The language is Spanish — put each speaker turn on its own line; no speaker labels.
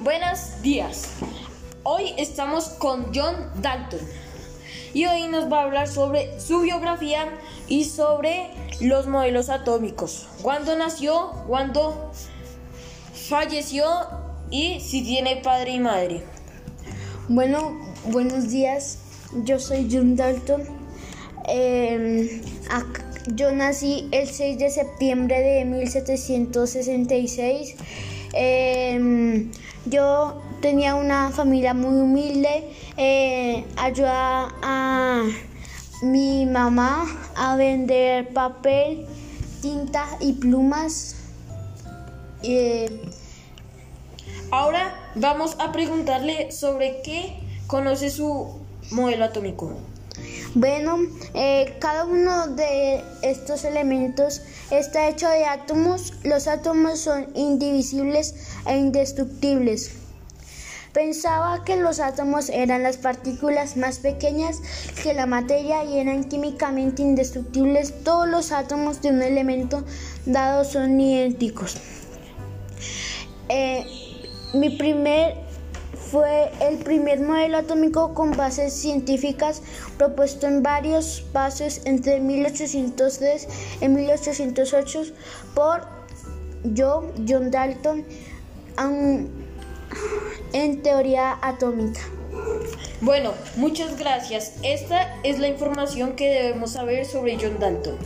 Buenos días. Hoy estamos con John Dalton y hoy nos va a hablar sobre su biografía y sobre los modelos atómicos. Cuándo nació, cuándo falleció y si tiene padre y madre.
Bueno, buenos días. Yo soy John Dalton. Eh, yo nací el 6 de septiembre de 1766. Eh, yo tenía una familia muy humilde. Eh, ayudaba a mi mamá a vender papel, tinta y plumas.
Eh, Ahora vamos a preguntarle sobre qué conoce su modelo atómico.
Bueno, eh, cada uno de estos elementos está hecho de átomos. Los átomos son indivisibles e indestructibles. Pensaba que los átomos eran las partículas más pequeñas que la materia y eran químicamente indestructibles. Todos los átomos de un elemento dado son idénticos. Eh, mi primer fue el primer modelo atómico con bases científicas propuesto en varios pasos entre 1803 y 1808 por John Dalton en teoría atómica.
Bueno, muchas gracias. Esta es la información que debemos saber sobre John Dalton.